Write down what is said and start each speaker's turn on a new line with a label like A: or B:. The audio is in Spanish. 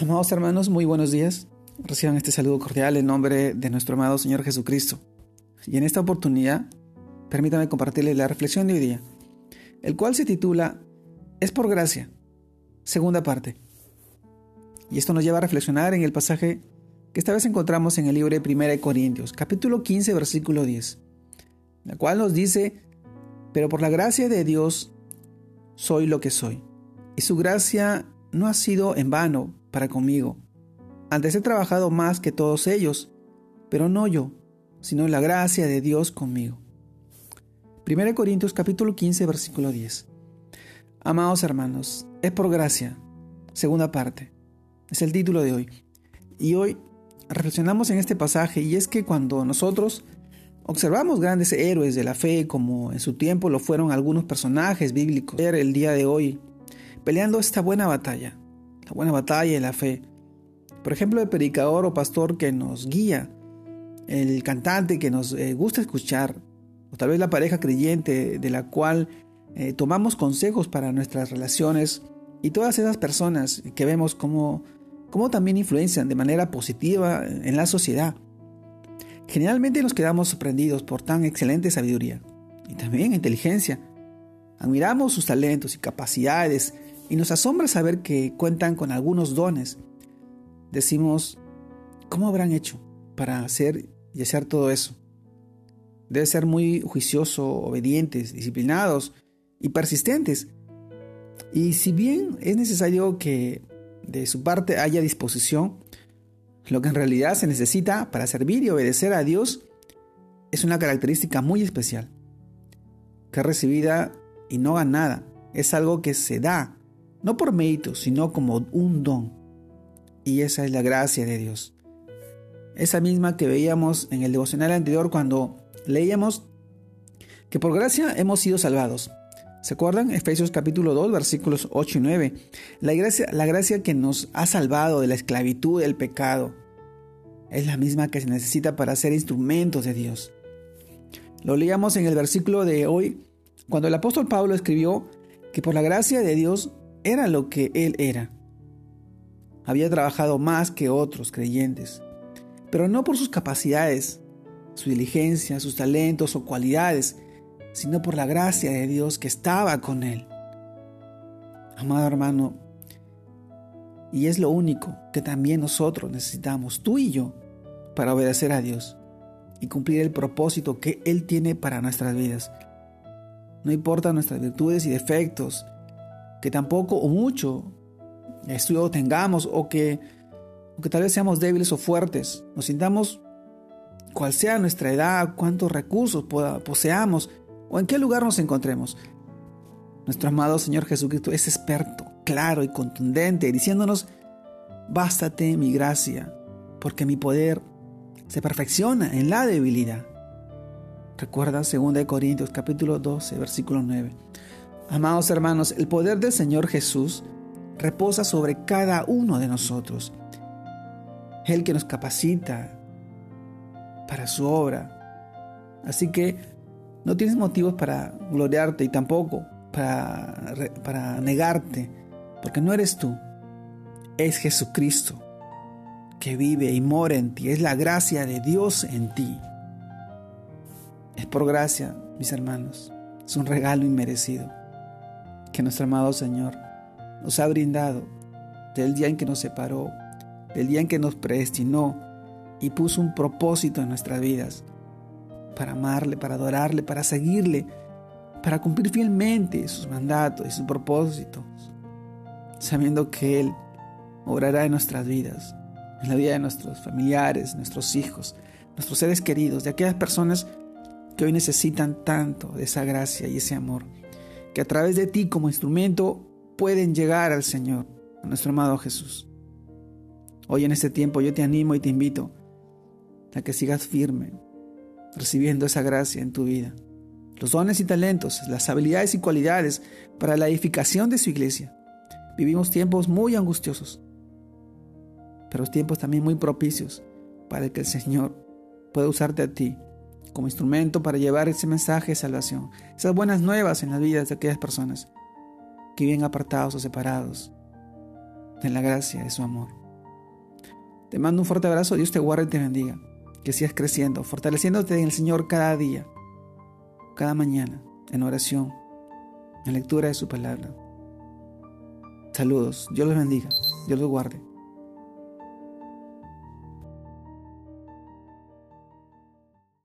A: Amados hermanos, muy buenos días. Reciban este saludo cordial en nombre de nuestro amado Señor Jesucristo. Y en esta oportunidad, permítame compartirles la reflexión de hoy día, el cual se titula Es por gracia, segunda parte. Y esto nos lleva a reflexionar en el pasaje que esta vez encontramos en el libro de 1 Corintios, capítulo 15, versículo 10, la cual nos dice, pero por la gracia de Dios soy lo que soy, y su gracia no ha sido en vano para conmigo. Antes he trabajado más que todos ellos, pero no yo, sino la gracia de Dios conmigo. 1 Corintios capítulo 15 versículo 10. Amados hermanos, es por gracia, segunda parte. Es el título de hoy. Y hoy reflexionamos en este pasaje y es que cuando nosotros observamos grandes héroes de la fe como en su tiempo lo fueron algunos personajes bíblicos, el día de hoy peleando esta buena batalla, la buena batalla de la fe. Por ejemplo, el predicador o pastor que nos guía, el cantante que nos eh, gusta escuchar, o tal vez la pareja creyente de la cual eh, tomamos consejos para nuestras relaciones, y todas esas personas que vemos como, como también influencian de manera positiva en la sociedad. Generalmente nos quedamos sorprendidos por tan excelente sabiduría y también inteligencia. Admiramos sus talentos y capacidades y nos asombra saber que cuentan con algunos dones. Decimos, ¿cómo habrán hecho para hacer y hacer todo eso? Debe ser muy juicioso, obedientes, disciplinados y persistentes. Y si bien es necesario que de su parte haya disposición, lo que en realidad se necesita para servir y obedecer a Dios es una característica muy especial, que recibida y no ganada, es algo que se da no por mérito, sino como un don. Y esa es la gracia de Dios. Esa misma que veíamos en el devocional anterior cuando leíamos que por gracia hemos sido salvados. ¿Se acuerdan? Efesios capítulo 2, versículos 8 y 9. La gracia, la gracia que nos ha salvado de la esclavitud del pecado es la misma que se necesita para ser instrumentos de Dios. Lo leíamos en el versículo de hoy, cuando el apóstol Pablo escribió que por la gracia de Dios era lo que él era. Había trabajado más que otros creyentes, pero no por sus capacidades, su diligencia, sus talentos o cualidades, sino por la gracia de Dios que estaba con él. Amado hermano, y es lo único que también nosotros necesitamos, tú y yo, para obedecer a Dios y cumplir el propósito que Él tiene para nuestras vidas. No importa nuestras virtudes y defectos, que tampoco o mucho estudio tengamos o que, que tal vez seamos débiles o fuertes, nos sintamos cual sea nuestra edad, cuántos recursos poseamos o en qué lugar nos encontremos. Nuestro amado Señor Jesucristo es experto, claro y contundente, diciéndonos, bástate mi gracia, porque mi poder se perfecciona en la debilidad. Recuerda 2 Corintios capítulo 12, versículo 9. Amados hermanos, el poder del Señor Jesús reposa sobre cada uno de nosotros. El que nos capacita para su obra. Así que no tienes motivos para gloriarte y tampoco para, para negarte, porque no eres tú, es Jesucristo que vive y mora en ti, es la gracia de Dios en ti. Es por gracia, mis hermanos, es un regalo inmerecido que nuestro amado Señor nos ha brindado del día en que nos separó, del día en que nos predestinó y puso un propósito en nuestras vidas para amarle, para adorarle, para seguirle, para cumplir fielmente sus mandatos y sus propósitos, sabiendo que Él obrará en nuestras vidas, en la vida de nuestros familiares, nuestros hijos, nuestros seres queridos, de aquellas personas que hoy necesitan tanto de esa gracia y ese amor que a través de ti como instrumento pueden llegar al Señor, a nuestro amado Jesús. Hoy en este tiempo yo te animo y te invito a que sigas firme, recibiendo esa gracia en tu vida. Los dones y talentos, las habilidades y cualidades para la edificación de su iglesia. Vivimos tiempos muy angustiosos, pero tiempos también muy propicios para que el Señor pueda usarte a ti como instrumento para llevar ese mensaje de salvación, esas buenas nuevas en las vidas de aquellas personas que viven apartados o separados de la gracia de su amor. Te mando un fuerte abrazo, Dios te guarde y te bendiga. Que sigas creciendo, fortaleciéndote en el Señor cada día, cada mañana, en oración, en lectura de su palabra. Saludos, Dios los bendiga, Dios los guarde.